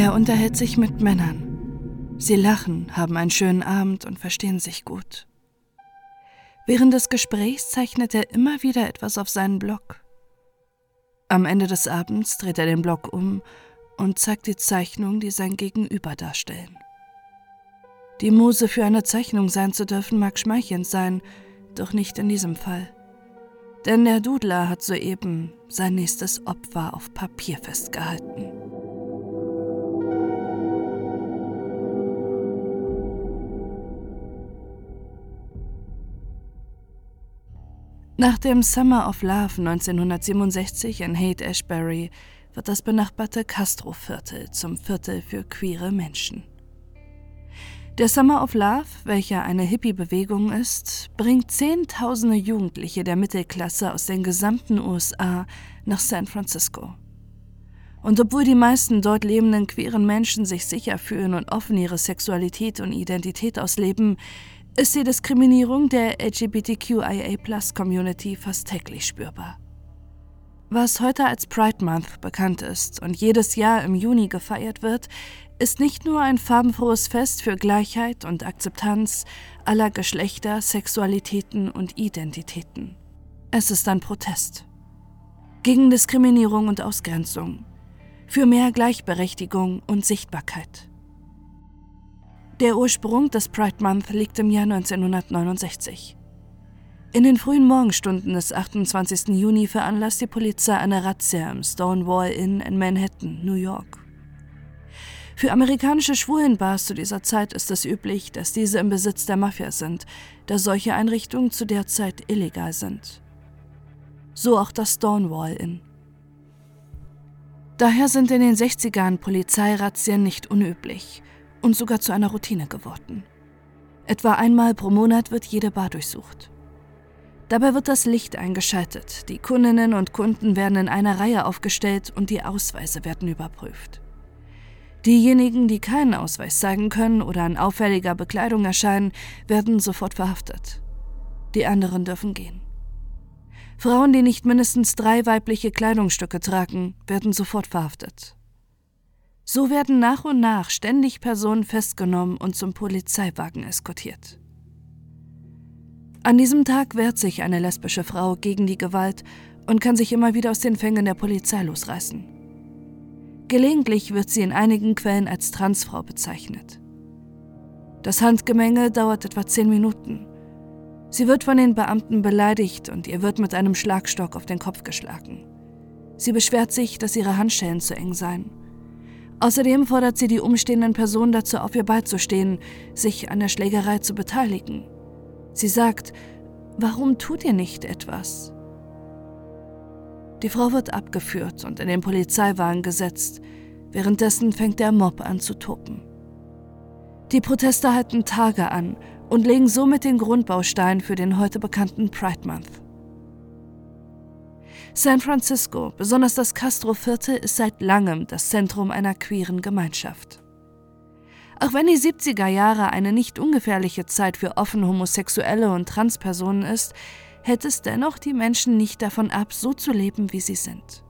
Er unterhält sich mit Männern. Sie lachen, haben einen schönen Abend und verstehen sich gut. Während des Gesprächs zeichnet er immer wieder etwas auf seinen Block. Am Ende des Abends dreht er den Block um und zeigt die Zeichnung, die sein Gegenüber darstellen. Die Muse für eine Zeichnung sein zu dürfen mag schmeichelnd sein, doch nicht in diesem Fall. Denn der Dudler hat soeben sein nächstes Opfer auf Papier festgehalten. Nach dem Summer of Love 1967 in Haight Ashbury wird das benachbarte Castro-Viertel zum Viertel für queere Menschen. Der Summer of Love, welcher eine Hippie-Bewegung ist, bringt Zehntausende Jugendliche der Mittelklasse aus den gesamten USA nach San Francisco. Und obwohl die meisten dort lebenden queeren Menschen sich sicher fühlen und offen ihre Sexualität und Identität ausleben, ist die Diskriminierung der LGBTQIA-Plus-Community fast täglich spürbar. Was heute als Pride Month bekannt ist und jedes Jahr im Juni gefeiert wird, ist nicht nur ein farbenfrohes Fest für Gleichheit und Akzeptanz aller Geschlechter, Sexualitäten und Identitäten. Es ist ein Protest. Gegen Diskriminierung und Ausgrenzung. Für mehr Gleichberechtigung und Sichtbarkeit. Der Ursprung des Pride Month liegt im Jahr 1969. In den frühen Morgenstunden des 28. Juni veranlasst die Polizei eine Razzia im Stonewall Inn in Manhattan, New York. Für amerikanische Schwulenbars zu dieser Zeit ist es üblich, dass diese im Besitz der Mafia sind, da solche Einrichtungen zu der Zeit illegal sind. So auch das Stonewall Inn. Daher sind in den 60ern Polizeirazzien nicht unüblich und sogar zu einer Routine geworden. Etwa einmal pro Monat wird jede Bar durchsucht. Dabei wird das Licht eingeschaltet, die Kundinnen und Kunden werden in einer Reihe aufgestellt und die Ausweise werden überprüft. Diejenigen, die keinen Ausweis zeigen können oder in auffälliger Bekleidung erscheinen, werden sofort verhaftet. Die anderen dürfen gehen. Frauen, die nicht mindestens drei weibliche Kleidungsstücke tragen, werden sofort verhaftet. So werden nach und nach ständig Personen festgenommen und zum Polizeiwagen eskortiert. An diesem Tag wehrt sich eine lesbische Frau gegen die Gewalt und kann sich immer wieder aus den Fängen der Polizei losreißen. Gelegentlich wird sie in einigen Quellen als Transfrau bezeichnet. Das Handgemenge dauert etwa zehn Minuten. Sie wird von den Beamten beleidigt und ihr wird mit einem Schlagstock auf den Kopf geschlagen. Sie beschwert sich, dass ihre Handschellen zu eng seien. Außerdem fordert sie die umstehenden Personen dazu auf, ihr beizustehen, sich an der Schlägerei zu beteiligen. Sie sagt, warum tut ihr nicht etwas? Die Frau wird abgeführt und in den Polizeiwagen gesetzt. Währenddessen fängt der Mob an zu toben. Die Proteste halten Tage an und legen somit den Grundbaustein für den heute bekannten Pride Month. San Francisco, besonders das Castro-Viertel, ist seit langem das Zentrum einer queeren Gemeinschaft. Auch wenn die 70er Jahre eine nicht ungefährliche Zeit für offen Homosexuelle und Transpersonen ist, hält es dennoch die Menschen nicht davon ab, so zu leben, wie sie sind.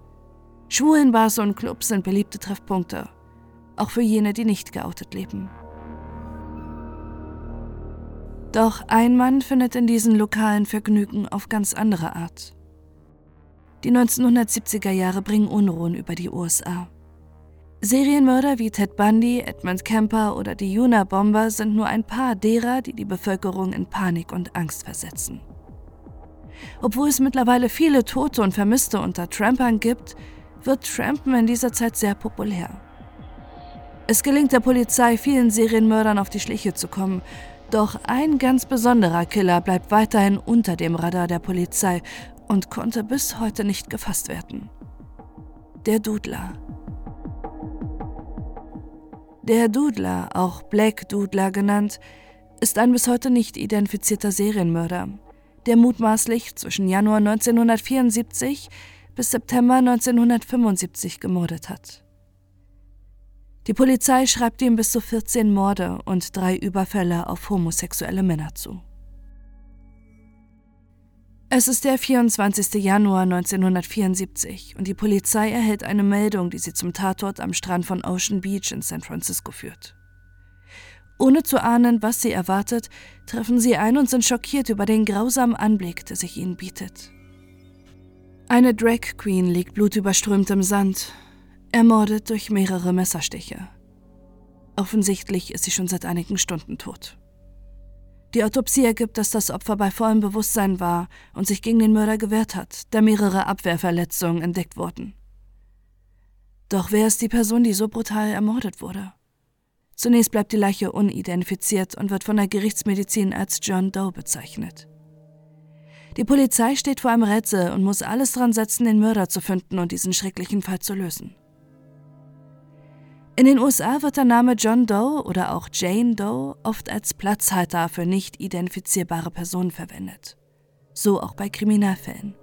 Schwulenbars und Clubs sind beliebte Treffpunkte, auch für jene, die nicht geoutet leben. Doch ein Mann findet in diesen lokalen Vergnügen auf ganz andere Art. Die 1970er Jahre bringen Unruhen über die USA. Serienmörder wie Ted Bundy, Edmund Kemper oder die Yuna-Bomber sind nur ein paar derer, die die Bevölkerung in Panik und Angst versetzen. Obwohl es mittlerweile viele Tote und Vermisste unter Trampern gibt, wird Trampen in dieser Zeit sehr populär. Es gelingt der Polizei, vielen Serienmördern auf die Schliche zu kommen, doch ein ganz besonderer Killer bleibt weiterhin unter dem Radar der Polizei und konnte bis heute nicht gefasst werden. Der Dudler. Der Dudler, auch Black Dudler genannt, ist ein bis heute nicht identifizierter Serienmörder der mutmaßlich zwischen Januar 1974 bis September 1975 gemordet hat. Die Polizei schreibt ihm bis zu 14 Morde und drei Überfälle auf homosexuelle Männer zu. Es ist der 24. Januar 1974 und die Polizei erhält eine Meldung, die sie zum Tatort am Strand von Ocean Beach in San Francisco führt. Ohne zu ahnen, was sie erwartet, treffen sie ein und sind schockiert über den grausamen Anblick, der sich ihnen bietet. Eine Drag Queen liegt blutüberströmt im Sand, ermordet durch mehrere Messerstiche. Offensichtlich ist sie schon seit einigen Stunden tot. Die Autopsie ergibt, dass das Opfer bei vollem Bewusstsein war und sich gegen den Mörder gewehrt hat, da mehrere Abwehrverletzungen entdeckt wurden. Doch wer ist die Person, die so brutal ermordet wurde? Zunächst bleibt die Leiche unidentifiziert und wird von der Gerichtsmedizin als John Doe bezeichnet. Die Polizei steht vor einem Rätsel und muss alles dran setzen, den Mörder zu finden und diesen schrecklichen Fall zu lösen. In den USA wird der Name John Doe oder auch Jane Doe oft als Platzhalter für nicht identifizierbare Personen verwendet. So auch bei Kriminalfällen.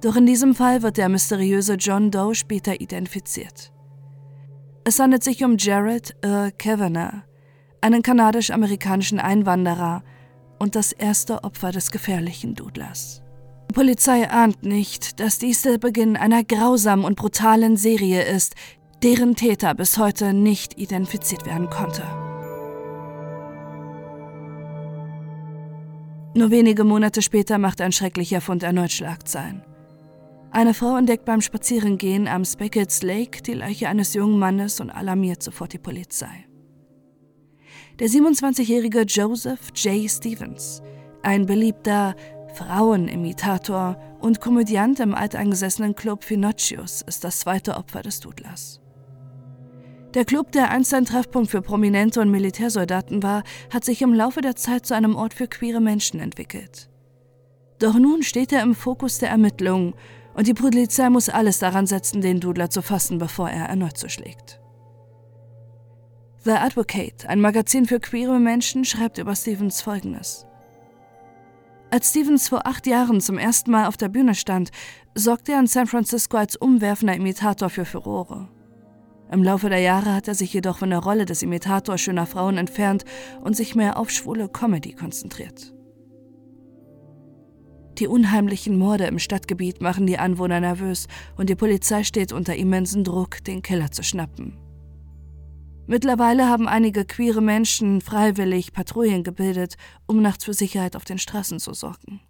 Doch in diesem Fall wird der mysteriöse John Doe später identifiziert. Es handelt sich um Jared Earl Kavanagh, einen kanadisch-amerikanischen Einwanderer und das erste Opfer des gefährlichen Dudlers. Die Polizei ahnt nicht, dass dies der Beginn einer grausamen und brutalen Serie ist, deren Täter bis heute nicht identifiziert werden konnte. Nur wenige Monate später macht ein schrecklicher Fund erneut Schlagzeilen. Eine Frau entdeckt beim Spazierengehen am Speckets Lake die Leiche eines jungen Mannes und alarmiert sofort die Polizei. Der 27-jährige Joseph J. Stevens, ein beliebter Frauenimitator und Komödiant im alteingesessenen Club Finocchios, ist das zweite Opfer des Dudlers. Der Club, der einst ein Treffpunkt für Prominente und Militärsoldaten war, hat sich im Laufe der Zeit zu einem Ort für queere Menschen entwickelt. Doch nun steht er im Fokus der Ermittlungen und die Polizei muss alles daran setzen, den Dudler zu fassen, bevor er erneut zuschlägt. The Advocate, ein Magazin für queere Menschen, schreibt über Stevens Folgendes. Als Stevens vor acht Jahren zum ersten Mal auf der Bühne stand, sorgte er in San Francisco als umwerfender Imitator für Furore. Im Laufe der Jahre hat er sich jedoch von der Rolle des Imitators schöner Frauen entfernt und sich mehr auf schwule Comedy konzentriert. Die unheimlichen Morde im Stadtgebiet machen die Anwohner nervös und die Polizei steht unter immensen Druck, den Killer zu schnappen. Mittlerweile haben einige queere Menschen freiwillig Patrouillen gebildet, um nachts für Sicherheit auf den Straßen zu sorgen.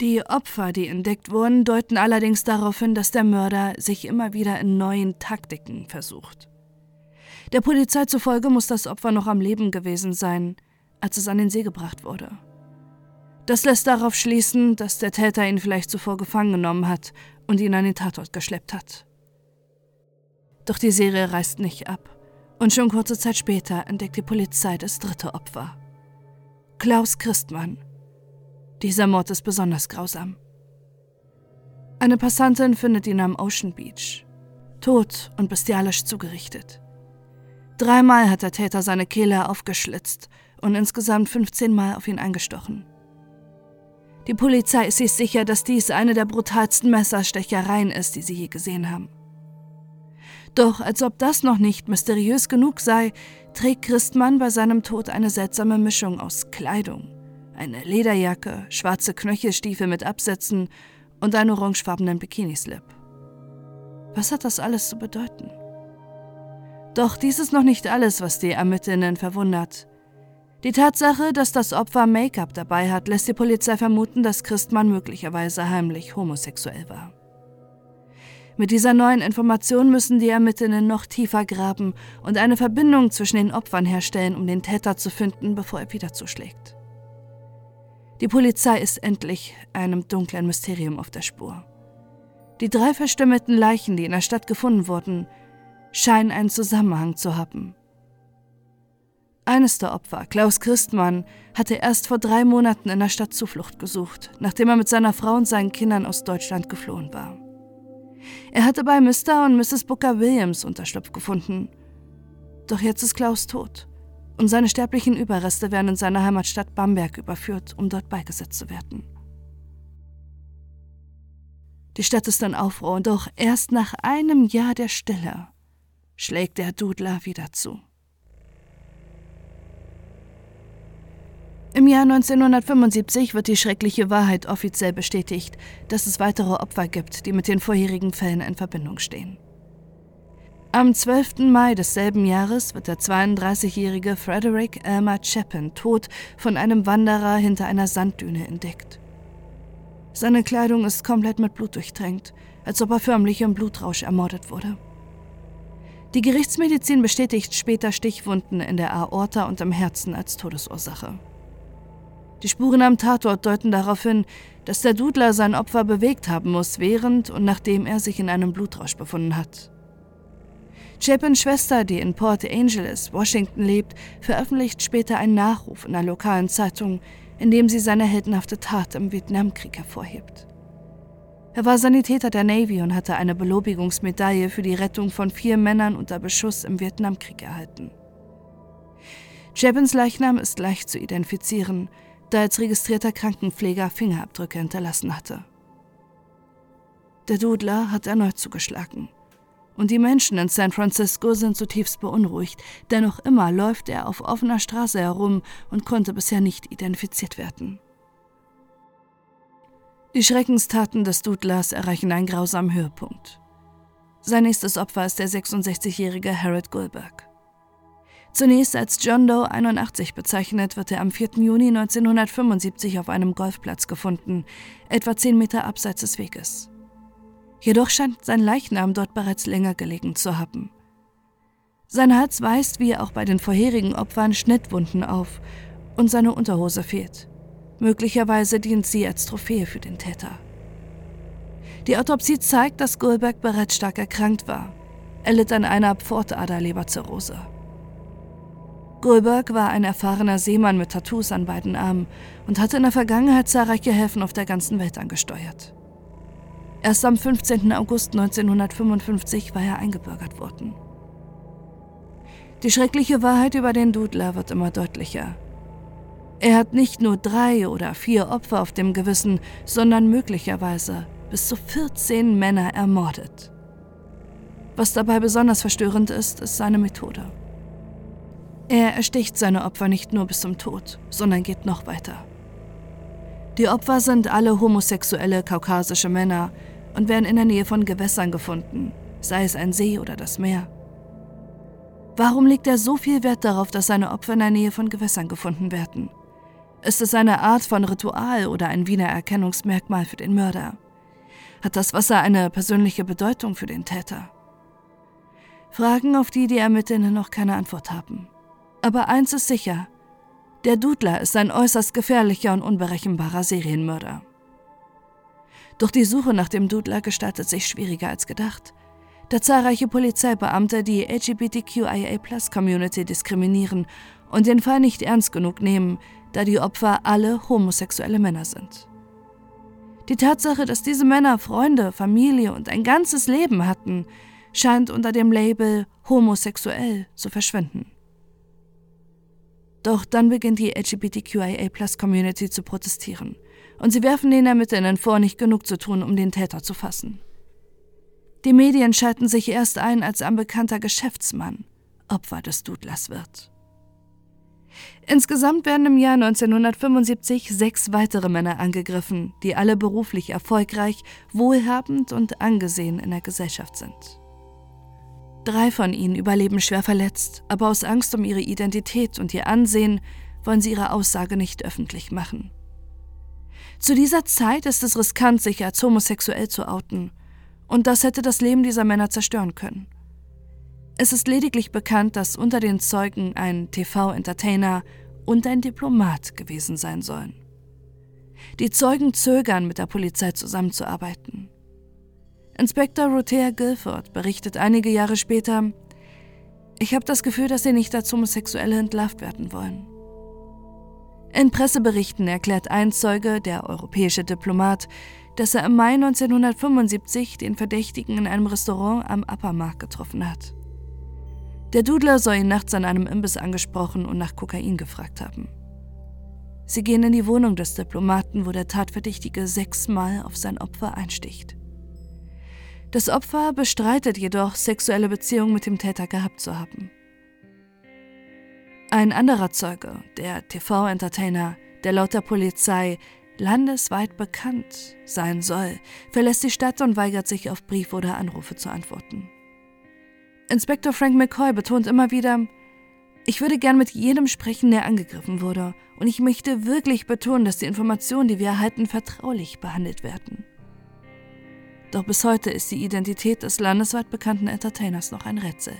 Die Opfer, die entdeckt wurden, deuten allerdings darauf hin, dass der Mörder sich immer wieder in neuen Taktiken versucht. Der Polizei zufolge muss das Opfer noch am Leben gewesen sein, als es an den See gebracht wurde. Das lässt darauf schließen, dass der Täter ihn vielleicht zuvor gefangen genommen hat und ihn an den Tatort geschleppt hat. Doch die Serie reißt nicht ab und schon kurze Zeit später entdeckt die Polizei das dritte Opfer. Klaus Christmann, dieser Mord ist besonders grausam. Eine Passantin findet ihn am Ocean Beach, tot und bestialisch zugerichtet. Dreimal hat der Täter seine Kehle aufgeschlitzt und insgesamt 15 Mal auf ihn eingestochen. Die Polizei ist sich sicher, dass dies eine der brutalsten Messerstechereien ist, die sie je gesehen haben. Doch als ob das noch nicht mysteriös genug sei, trägt Christmann bei seinem Tod eine seltsame Mischung aus Kleidung, eine Lederjacke, schwarze Knöchelstiefel mit Absätzen und einen orangefarbenen Bikinislip. Was hat das alles zu bedeuten? Doch dies ist noch nicht alles, was die Ermittlerinnen verwundert. Die Tatsache, dass das Opfer Make-up dabei hat, lässt die Polizei vermuten, dass Christmann möglicherweise heimlich homosexuell war. Mit dieser neuen Information müssen die Ermittlerinnen noch tiefer graben und eine Verbindung zwischen den Opfern herstellen, um den Täter zu finden, bevor er wieder zuschlägt. Die Polizei ist endlich einem dunklen Mysterium auf der Spur. Die drei verstümmelten Leichen, die in der Stadt gefunden wurden, scheinen einen Zusammenhang zu haben. Eines der Opfer, Klaus Christmann, hatte erst vor drei Monaten in der Stadt Zuflucht gesucht, nachdem er mit seiner Frau und seinen Kindern aus Deutschland geflohen war. Er hatte bei Mr. und Mrs. Booker Williams Unterschlupf gefunden. Doch jetzt ist Klaus tot und seine sterblichen Überreste werden in seine Heimatstadt Bamberg überführt, um dort beigesetzt zu werden. Die Stadt ist in Aufruhr, doch erst nach einem Jahr der Stille schlägt der Dudler wieder zu. Im Jahr 1975 wird die schreckliche Wahrheit offiziell bestätigt, dass es weitere Opfer gibt, die mit den vorherigen Fällen in Verbindung stehen. Am 12. Mai desselben Jahres wird der 32-jährige Frederick Elmer Chapin tot von einem Wanderer hinter einer Sanddüne entdeckt. Seine Kleidung ist komplett mit Blut durchtränkt, als ob er förmlich im Blutrausch ermordet wurde. Die Gerichtsmedizin bestätigt später Stichwunden in der Aorta und im Herzen als Todesursache. Die Spuren am Tatort deuten darauf hin, dass der Dudler sein Opfer bewegt haben muss, während und nachdem er sich in einem Blutrausch befunden hat. Chapins Schwester, die in Port Angeles, Washington lebt, veröffentlicht später einen Nachruf in einer lokalen Zeitung, in dem sie seine heldenhafte Tat im Vietnamkrieg hervorhebt. Er war Sanitäter der Navy und hatte eine Belobigungsmedaille für die Rettung von vier Männern unter Beschuss im Vietnamkrieg erhalten. Chapins Leichnam ist leicht zu identifizieren, da als registrierter Krankenpfleger Fingerabdrücke hinterlassen hatte. Der Dudler hat erneut zugeschlagen. Und die Menschen in San Francisco sind zutiefst beunruhigt, denn noch immer läuft er auf offener Straße herum und konnte bisher nicht identifiziert werden. Die Schreckenstaten des Dudlers erreichen einen grausamen Höhepunkt. Sein nächstes Opfer ist der 66-jährige Harold Goldberg. Zunächst als John Doe 81 bezeichnet, wird er am 4. Juni 1975 auf einem Golfplatz gefunden, etwa 10 Meter abseits des Weges. Jedoch scheint sein Leichnam dort bereits länger gelegen zu haben. Sein Hals weist wie auch bei den vorherigen Opfern Schnittwunden auf und seine Unterhose fehlt. Möglicherweise dient sie als Trophäe für den Täter. Die Autopsie zeigt, dass Goldberg bereits stark erkrankt war. Er litt an einer Pfortaderleberzirrhose. Goldberg war ein erfahrener Seemann mit Tattoos an beiden Armen und hatte in der Vergangenheit zahlreiche Häfen auf der ganzen Welt angesteuert. Erst am 15. August 1955 war er eingebürgert worden. Die schreckliche Wahrheit über den Dudler wird immer deutlicher. Er hat nicht nur drei oder vier Opfer auf dem Gewissen, sondern möglicherweise bis zu 14 Männer ermordet. Was dabei besonders verstörend ist, ist seine Methode. Er ersticht seine Opfer nicht nur bis zum Tod, sondern geht noch weiter. Die Opfer sind alle homosexuelle kaukasische Männer und werden in der Nähe von Gewässern gefunden, sei es ein See oder das Meer. Warum legt er so viel Wert darauf, dass seine Opfer in der Nähe von Gewässern gefunden werden? Ist es eine Art von Ritual oder ein Wiener Erkennungsmerkmal für den Mörder? Hat das Wasser eine persönliche Bedeutung für den Täter? Fragen, auf die die Ermittlerinnen noch keine Antwort haben. Aber eins ist sicher, der Dudler ist ein äußerst gefährlicher und unberechenbarer Serienmörder. Doch die Suche nach dem Dudler gestaltet sich schwieriger als gedacht, da zahlreiche Polizeibeamte die LGBTQIA-Plus-Community diskriminieren und den Fall nicht ernst genug nehmen, da die Opfer alle homosexuelle Männer sind. Die Tatsache, dass diese Männer Freunde, Familie und ein ganzes Leben hatten, scheint unter dem Label homosexuell zu verschwinden. Doch dann beginnt die LGBTQIA-Plus-Community zu protestieren und sie werfen den Ermittlern vor, nicht genug zu tun, um den Täter zu fassen. Die Medien schalten sich erst ein, als ein bekannter Geschäftsmann Opfer des Dudlers wird. Insgesamt werden im Jahr 1975 sechs weitere Männer angegriffen, die alle beruflich erfolgreich, wohlhabend und angesehen in der Gesellschaft sind. Drei von ihnen überleben schwer verletzt, aber aus Angst um ihre Identität und ihr Ansehen wollen sie ihre Aussage nicht öffentlich machen. Zu dieser Zeit ist es riskant, sich als homosexuell zu outen, und das hätte das Leben dieser Männer zerstören können. Es ist lediglich bekannt, dass unter den Zeugen ein TV-Entertainer und ein Diplomat gewesen sein sollen. Die Zeugen zögern, mit der Polizei zusammenzuarbeiten. Inspektor Rotea Guilford berichtet einige Jahre später, ich habe das Gefühl, dass sie nicht als Homosexuelle entlarvt werden wollen. In Presseberichten erklärt ein Zeuge, der europäische Diplomat, dass er im Mai 1975 den Verdächtigen in einem Restaurant am Uppermarkt getroffen hat. Der Dudler soll ihn nachts an einem Imbiss angesprochen und nach Kokain gefragt haben. Sie gehen in die Wohnung des Diplomaten, wo der Tatverdächtige sechsmal auf sein Opfer einsticht. Das Opfer bestreitet jedoch, sexuelle Beziehungen mit dem Täter gehabt zu haben. Ein anderer Zeuge, der TV-Entertainer, der laut der Polizei landesweit bekannt sein soll, verlässt die Stadt und weigert sich, auf Briefe oder Anrufe zu antworten. Inspektor Frank McCoy betont immer wieder, ich würde gern mit jedem sprechen, der angegriffen wurde, und ich möchte wirklich betonen, dass die Informationen, die wir erhalten, vertraulich behandelt werden. Doch bis heute ist die Identität des landesweit bekannten Entertainers noch ein Rätsel.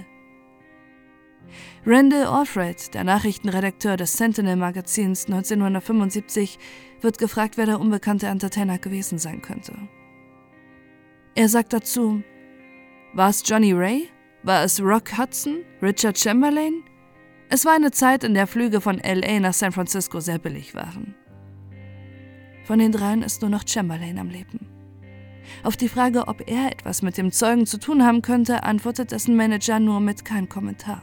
Randall Alfred, der Nachrichtenredakteur des Sentinel-Magazins 1975, wird gefragt, wer der unbekannte Entertainer gewesen sein könnte. Er sagt dazu, war es Johnny Ray? War es Rock Hudson? Richard Chamberlain? Es war eine Zeit, in der Flüge von LA nach San Francisco sehr billig waren. Von den dreien ist nur noch Chamberlain am Leben. Auf die Frage, ob er etwas mit dem Zeugen zu tun haben könnte, antwortet dessen Manager nur mit keinem Kommentar.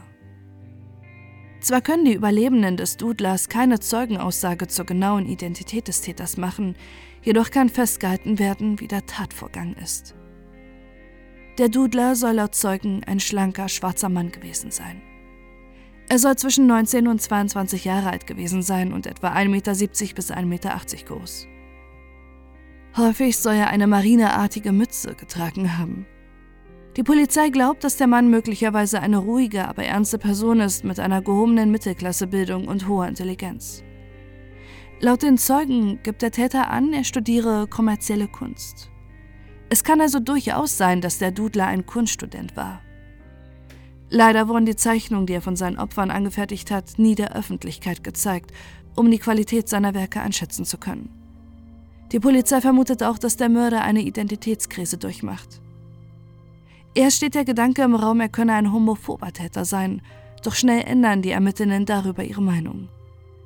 Zwar können die Überlebenden des Dudlers keine Zeugenaussage zur genauen Identität des Täters machen, jedoch kann festgehalten werden, wie der Tatvorgang ist. Der Dudler soll laut Zeugen ein schlanker, schwarzer Mann gewesen sein. Er soll zwischen 19 und 22 Jahre alt gewesen sein und etwa 1,70 Meter bis 1,80 Meter groß. Häufig soll er eine marineartige Mütze getragen haben. Die Polizei glaubt, dass der Mann möglicherweise eine ruhige, aber ernste Person ist mit einer gehobenen Mittelklassebildung und hoher Intelligenz. Laut den Zeugen gibt der Täter an, er studiere kommerzielle Kunst. Es kann also durchaus sein, dass der Dudler ein Kunststudent war. Leider wurden die Zeichnungen, die er von seinen Opfern angefertigt hat, nie der Öffentlichkeit gezeigt, um die Qualität seiner Werke einschätzen zu können. Die Polizei vermutet auch, dass der Mörder eine Identitätskrise durchmacht. Erst steht der Gedanke im Raum, er könne ein homophober Täter sein, doch schnell ändern die Ermittlerinnen darüber ihre Meinung.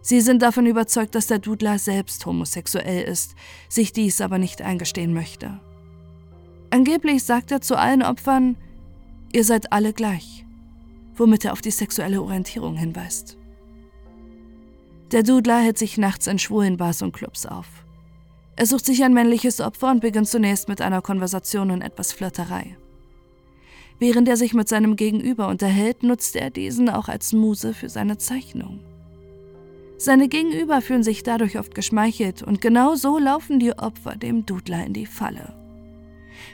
Sie sind davon überzeugt, dass der Dudler selbst homosexuell ist, sich dies aber nicht eingestehen möchte. Angeblich sagt er zu allen Opfern, ihr seid alle gleich, womit er auf die sexuelle Orientierung hinweist. Der Dudler hält sich nachts in schwulen Bars und Clubs auf. Er sucht sich ein männliches Opfer und beginnt zunächst mit einer Konversation und etwas Flirterei. Während er sich mit seinem Gegenüber unterhält, nutzt er diesen auch als Muse für seine Zeichnung. Seine Gegenüber fühlen sich dadurch oft geschmeichelt und genau so laufen die Opfer dem Dudler in die Falle.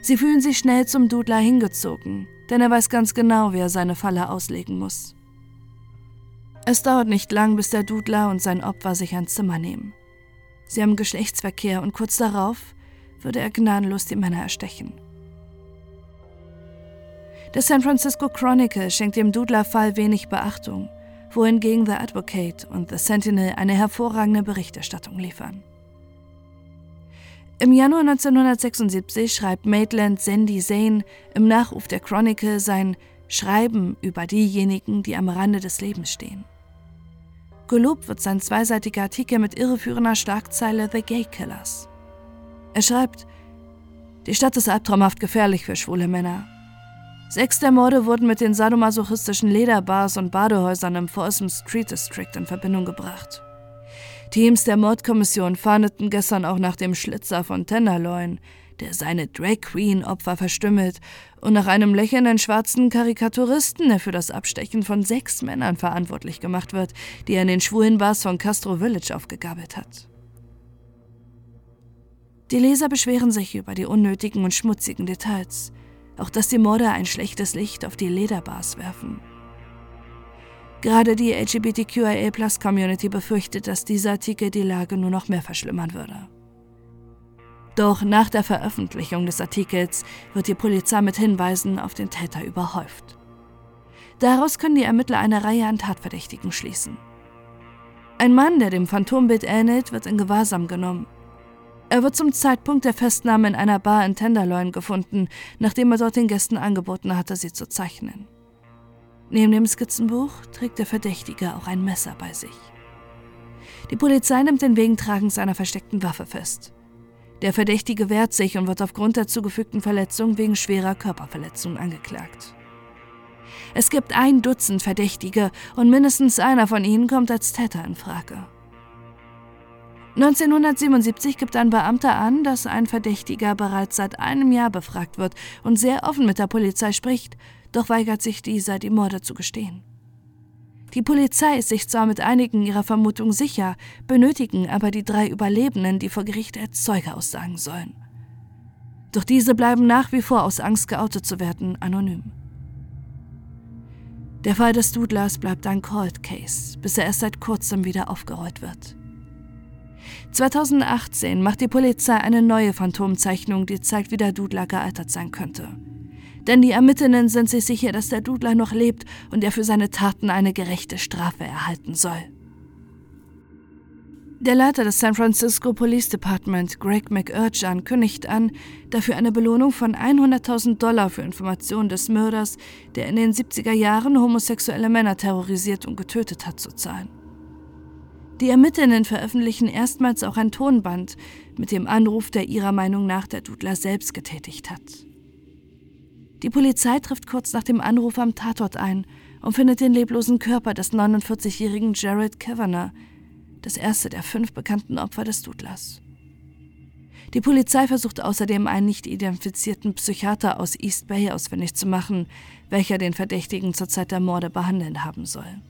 Sie fühlen sich schnell zum Dudler hingezogen, denn er weiß ganz genau, wie er seine Falle auslegen muss. Es dauert nicht lang, bis der Dudler und sein Opfer sich ein Zimmer nehmen. Sie haben Geschlechtsverkehr und kurz darauf würde er gnadenlos die Männer erstechen. Der San Francisco Chronicle schenkt dem Dudler-Fall wenig Beachtung, wohingegen The Advocate und The Sentinel eine hervorragende Berichterstattung liefern. Im Januar 1976 schreibt Maitland Sandy Zane im Nachruf der Chronicle sein Schreiben über diejenigen, die am Rande des Lebens stehen. Gelobt wird sein zweiseitiger Artikel mit irreführender Schlagzeile The Gay Killers. Er schreibt, die Stadt ist albtraumhaft gefährlich für schwule Männer. Sechs der Morde wurden mit den sadomasochistischen Lederbars und Badehäusern im Folsom Street District in Verbindung gebracht. Teams der Mordkommission fahndeten gestern auch nach dem Schlitzer von Tenderloin, der seine Drag Queen Opfer verstümmelt, und nach einem lächelnden schwarzen Karikaturisten, der für das Abstechen von sechs Männern verantwortlich gemacht wird, die er in den schwulen Bars von Castro Village aufgegabelt hat. Die Leser beschweren sich über die unnötigen und schmutzigen Details, auch dass die Morde ein schlechtes Licht auf die Lederbars werfen. Gerade die LGBTQIA-Plus-Community befürchtet, dass dieser Artikel die Lage nur noch mehr verschlimmern würde. Doch nach der Veröffentlichung des Artikels wird die Polizei mit Hinweisen auf den Täter überhäuft. Daraus können die Ermittler eine Reihe an Tatverdächtigen schließen. Ein Mann, der dem Phantombild ähnelt, wird in Gewahrsam genommen er wird zum Zeitpunkt der Festnahme in einer Bar in Tenderloin gefunden, nachdem er dort den Gästen angeboten hatte, sie zu zeichnen. Neben dem Skizzenbuch trägt der Verdächtige auch ein Messer bei sich. Die Polizei nimmt den Wegentragen seiner versteckten Waffe fest. Der Verdächtige wehrt sich und wird aufgrund der zugefügten Verletzung wegen schwerer Körperverletzung angeklagt. Es gibt ein Dutzend Verdächtige und mindestens einer von ihnen kommt als Täter in Frage. 1977 gibt ein Beamter an, dass ein Verdächtiger bereits seit einem Jahr befragt wird und sehr offen mit der Polizei spricht, doch weigert sich dieser, die Morde zu gestehen. Die Polizei ist sich zwar mit einigen ihrer Vermutungen sicher, benötigen aber die drei Überlebenden, die vor Gericht als Zeuge aussagen sollen. Doch diese bleiben nach wie vor aus Angst geoutet zu werden anonym. Der Fall des Dudlers bleibt ein Cold Case, bis er erst seit kurzem wieder aufgerollt wird. 2018 macht die Polizei eine neue Phantomzeichnung, die zeigt, wie der Dudler gealtert sein könnte. Denn die Ermittlerinnen sind sich sicher, dass der Dudler noch lebt und er für seine Taten eine gerechte Strafe erhalten soll. Der Leiter des San Francisco Police Department, Greg McUrchan, kündigt an, dafür eine Belohnung von 100.000 Dollar für Informationen des Mörders, der in den 70er Jahren homosexuelle Männer terrorisiert und getötet hat, zu zahlen. Die Ermittlerinnen veröffentlichen erstmals auch ein Tonband mit dem Anruf, der ihrer Meinung nach der Dudler selbst getätigt hat. Die Polizei trifft kurz nach dem Anruf am Tatort ein und findet den leblosen Körper des 49-jährigen Jared Kavanagh, das erste der fünf bekannten Opfer des Dudlers. Die Polizei versucht außerdem einen nicht identifizierten Psychiater aus East Bay ausfindig zu machen, welcher den Verdächtigen zur Zeit der Morde behandeln haben soll.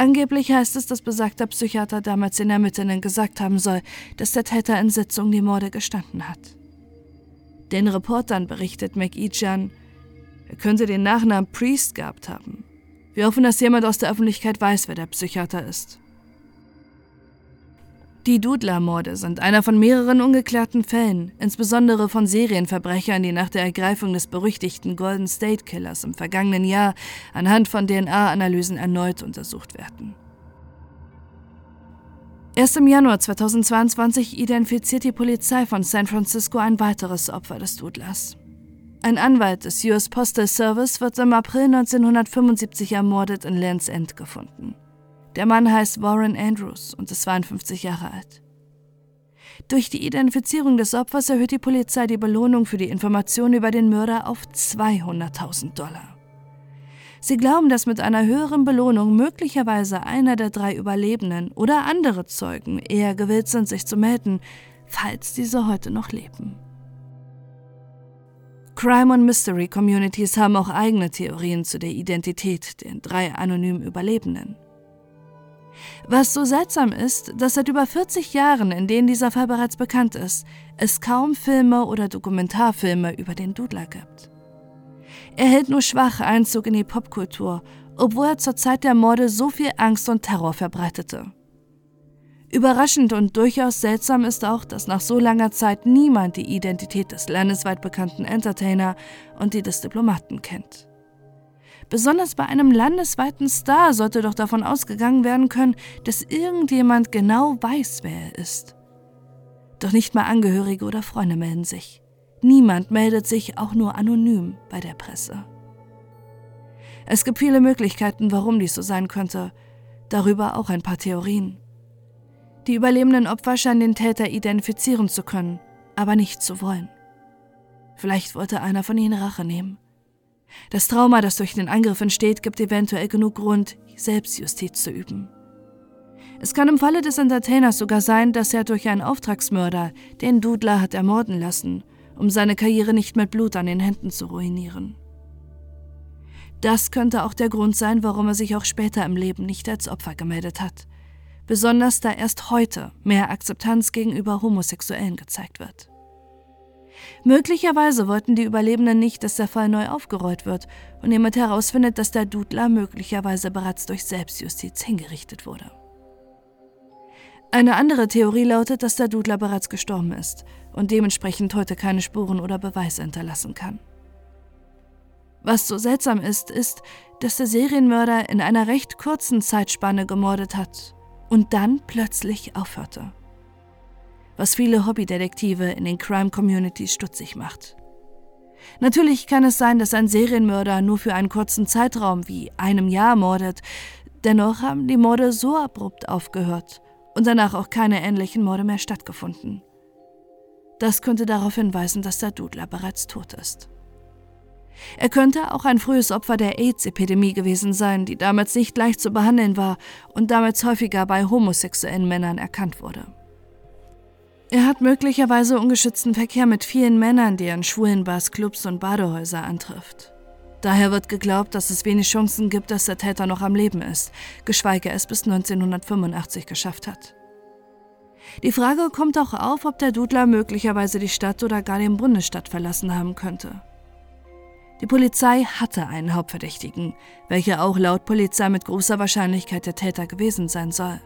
Angeblich heißt es, dass besagter Psychiater damals den Ermittlern gesagt haben soll, dass der Täter in Sitzung die Morde gestanden hat. Den Reportern berichtet McEachan, er könnte den Nachnamen Priest gehabt haben. Wir hoffen, dass jemand aus der Öffentlichkeit weiß, wer der Psychiater ist. Die Dudler-Morde sind einer von mehreren ungeklärten Fällen, insbesondere von Serienverbrechern, die nach der Ergreifung des berüchtigten Golden State Killers im vergangenen Jahr anhand von DNA-Analysen erneut untersucht werden. Erst im Januar 2022 identifiziert die Polizei von San Francisco ein weiteres Opfer des Dudlers. Ein Anwalt des US Postal Service wird im April 1975 ermordet in Lands End gefunden. Der Mann heißt Warren Andrews und ist 52 Jahre alt. Durch die Identifizierung des Opfers erhöht die Polizei die Belohnung für die Information über den Mörder auf 200.000 Dollar. Sie glauben, dass mit einer höheren Belohnung möglicherweise einer der drei Überlebenden oder andere Zeugen eher gewillt sind, sich zu melden, falls diese heute noch leben. Crime- und Mystery-Communities haben auch eigene Theorien zu der Identität der drei anonymen Überlebenden. Was so seltsam ist, dass seit über 40 Jahren, in denen dieser Fall bereits bekannt ist, es kaum Filme oder Dokumentarfilme über den Dudler gibt. Er hält nur schwach Einzug in die Popkultur, obwohl er zur Zeit der Morde so viel Angst und Terror verbreitete. Überraschend und durchaus seltsam ist auch, dass nach so langer Zeit niemand die Identität des landesweit bekannten Entertainer und die des Diplomaten kennt. Besonders bei einem landesweiten Star sollte doch davon ausgegangen werden können, dass irgendjemand genau weiß, wer er ist. Doch nicht mal Angehörige oder Freunde melden sich. Niemand meldet sich auch nur anonym bei der Presse. Es gibt viele Möglichkeiten, warum dies so sein könnte, darüber auch ein paar Theorien. Die überlebenden Opfer scheinen den Täter identifizieren zu können, aber nicht zu wollen. Vielleicht wollte einer von ihnen Rache nehmen. Das Trauma, das durch den Angriff entsteht, gibt eventuell genug Grund, Selbstjustiz zu üben. Es kann im Falle des Entertainers sogar sein, dass er durch einen Auftragsmörder den Dudler hat ermorden lassen, um seine Karriere nicht mit Blut an den Händen zu ruinieren. Das könnte auch der Grund sein, warum er sich auch später im Leben nicht als Opfer gemeldet hat, besonders da erst heute mehr Akzeptanz gegenüber Homosexuellen gezeigt wird. Möglicherweise wollten die Überlebenden nicht, dass der Fall neu aufgerollt wird und jemand herausfindet, dass der Dudler möglicherweise bereits durch Selbstjustiz hingerichtet wurde. Eine andere Theorie lautet, dass der Dudler bereits gestorben ist und dementsprechend heute keine Spuren oder Beweise hinterlassen kann. Was so seltsam ist, ist, dass der Serienmörder in einer recht kurzen Zeitspanne gemordet hat und dann plötzlich aufhörte was viele Hobbydetektive in den Crime-Communities stutzig macht. Natürlich kann es sein, dass ein Serienmörder nur für einen kurzen Zeitraum wie einem Jahr mordet, dennoch haben die Morde so abrupt aufgehört und danach auch keine ähnlichen Morde mehr stattgefunden. Das könnte darauf hinweisen, dass der Dudler bereits tot ist. Er könnte auch ein frühes Opfer der AIDS-Epidemie gewesen sein, die damals nicht leicht zu behandeln war und damals häufiger bei homosexuellen Männern erkannt wurde. Er hat möglicherweise ungeschützten Verkehr mit vielen Männern, die er in schwulen Bars, Clubs und Badehäuser antrifft. Daher wird geglaubt, dass es wenig Chancen gibt, dass der Täter noch am Leben ist, geschweige es bis 1985 geschafft hat. Die Frage kommt auch auf, ob der Dudler möglicherweise die Stadt oder gar den Bundesstaat verlassen haben könnte. Die Polizei hatte einen Hauptverdächtigen, welcher auch laut Polizei mit großer Wahrscheinlichkeit der Täter gewesen sein soll.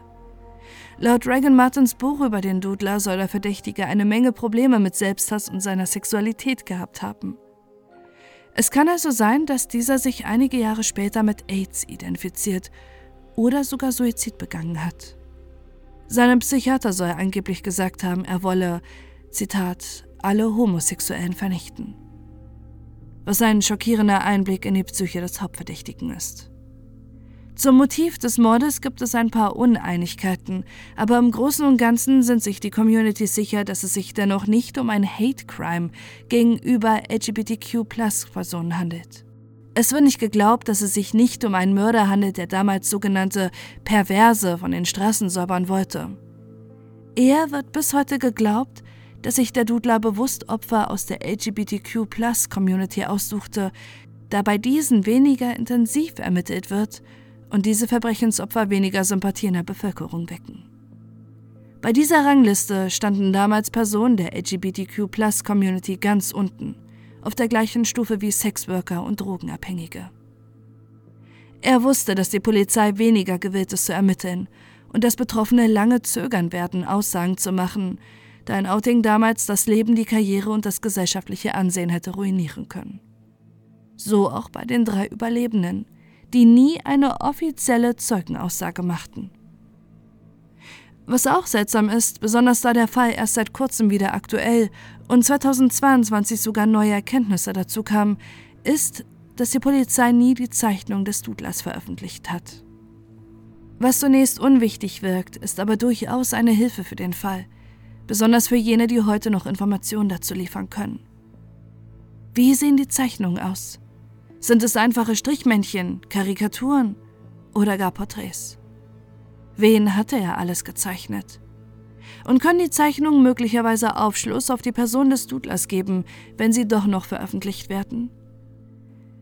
Laut Reagan Martins Buch über den Dudler soll der Verdächtige eine Menge Probleme mit Selbsthass und seiner Sexualität gehabt haben. Es kann also sein, dass dieser sich einige Jahre später mit AIDS identifiziert oder sogar Suizid begangen hat. Seinem Psychiater soll er angeblich gesagt haben, er wolle, Zitat, alle Homosexuellen vernichten. Was ein schockierender Einblick in die Psyche des Hauptverdächtigen ist. Zum Motiv des Mordes gibt es ein paar Uneinigkeiten, aber im Großen und Ganzen sind sich die Communities sicher, dass es sich dennoch nicht um ein Hate Crime gegenüber LGBTQ-Personen handelt. Es wird nicht geglaubt, dass es sich nicht um einen Mörder handelt, der damals sogenannte Perverse von den Straßen säubern wollte. Eher wird bis heute geglaubt, dass sich der Dudler bewusst Opfer aus der LGBTQ-Community aussuchte, da bei diesen weniger intensiv ermittelt wird und diese Verbrechensopfer weniger Sympathie in der Bevölkerung wecken. Bei dieser Rangliste standen damals Personen der LGBTQ-Community ganz unten, auf der gleichen Stufe wie Sexworker und Drogenabhängige. Er wusste, dass die Polizei weniger gewillt ist zu ermitteln und dass Betroffene lange zögern werden, Aussagen zu machen, da ein Outing damals das Leben, die Karriere und das gesellschaftliche Ansehen hätte ruinieren können. So auch bei den drei Überlebenden, die nie eine offizielle Zeugenaussage machten. Was auch seltsam ist, besonders da der Fall erst seit kurzem wieder aktuell und 2022 sogar neue Erkenntnisse dazu kamen, ist, dass die Polizei nie die Zeichnung des Dudlers veröffentlicht hat. Was zunächst unwichtig wirkt, ist aber durchaus eine Hilfe für den Fall, besonders für jene, die heute noch Informationen dazu liefern können. Wie sehen die Zeichnungen aus? Sind es einfache Strichmännchen, Karikaturen oder gar Porträts? Wen hatte er alles gezeichnet? Und können die Zeichnungen möglicherweise Aufschluss auf die Person des Dudlers geben, wenn sie doch noch veröffentlicht werden?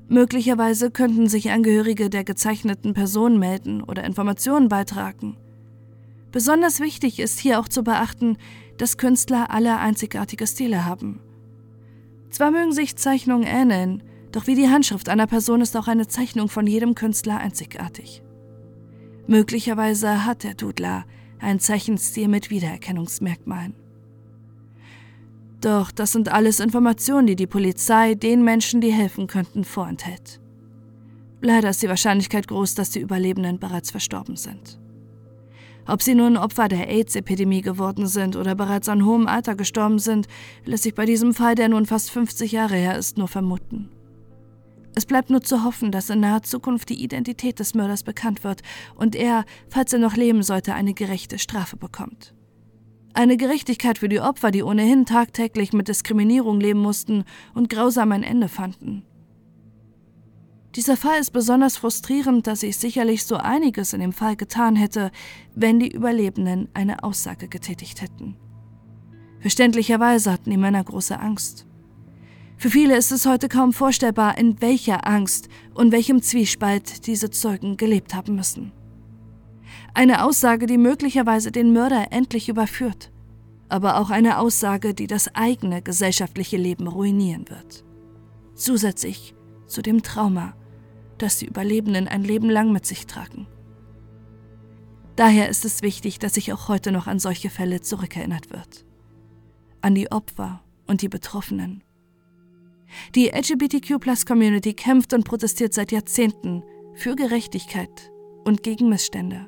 Möglicherweise könnten sich Angehörige der gezeichneten Person melden oder Informationen beitragen. Besonders wichtig ist hier auch zu beachten, dass Künstler alle einzigartige Stile haben. Zwar mögen sich Zeichnungen ähneln, doch wie die Handschrift einer Person ist auch eine Zeichnung von jedem Künstler einzigartig. Möglicherweise hat der Dudler einen Zeichenstil mit Wiedererkennungsmerkmalen. Doch das sind alles Informationen, die die Polizei den Menschen, die helfen könnten, vorenthält. Leider ist die Wahrscheinlichkeit groß, dass die Überlebenden bereits verstorben sind. Ob sie nun Opfer der AIDS-Epidemie geworden sind oder bereits an hohem Alter gestorben sind, lässt sich bei diesem Fall, der nun fast 50 Jahre her ist, nur vermuten. Es bleibt nur zu hoffen, dass in naher Zukunft die Identität des Mörders bekannt wird und er, falls er noch leben sollte, eine gerechte Strafe bekommt. Eine Gerechtigkeit für die Opfer, die ohnehin tagtäglich mit Diskriminierung leben mussten und grausam ein Ende fanden. Dieser Fall ist besonders frustrierend, da sich sicherlich so einiges in dem Fall getan hätte, wenn die Überlebenden eine Aussage getätigt hätten. Verständlicherweise hatten die Männer große Angst. Für viele ist es heute kaum vorstellbar, in welcher Angst und welchem Zwiespalt diese Zeugen gelebt haben müssen. Eine Aussage, die möglicherweise den Mörder endlich überführt, aber auch eine Aussage, die das eigene gesellschaftliche Leben ruinieren wird. Zusätzlich zu dem Trauma, das die Überlebenden ein Leben lang mit sich tragen. Daher ist es wichtig, dass sich auch heute noch an solche Fälle zurückerinnert wird. An die Opfer und die Betroffenen die LGBTQ-Plus-Community kämpft und protestiert seit Jahrzehnten für Gerechtigkeit und gegen Missstände.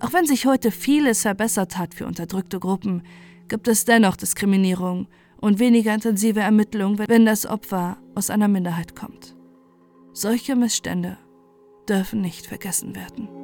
Auch wenn sich heute vieles verbessert hat für unterdrückte Gruppen, gibt es dennoch Diskriminierung und weniger intensive Ermittlungen, wenn das Opfer aus einer Minderheit kommt. Solche Missstände dürfen nicht vergessen werden.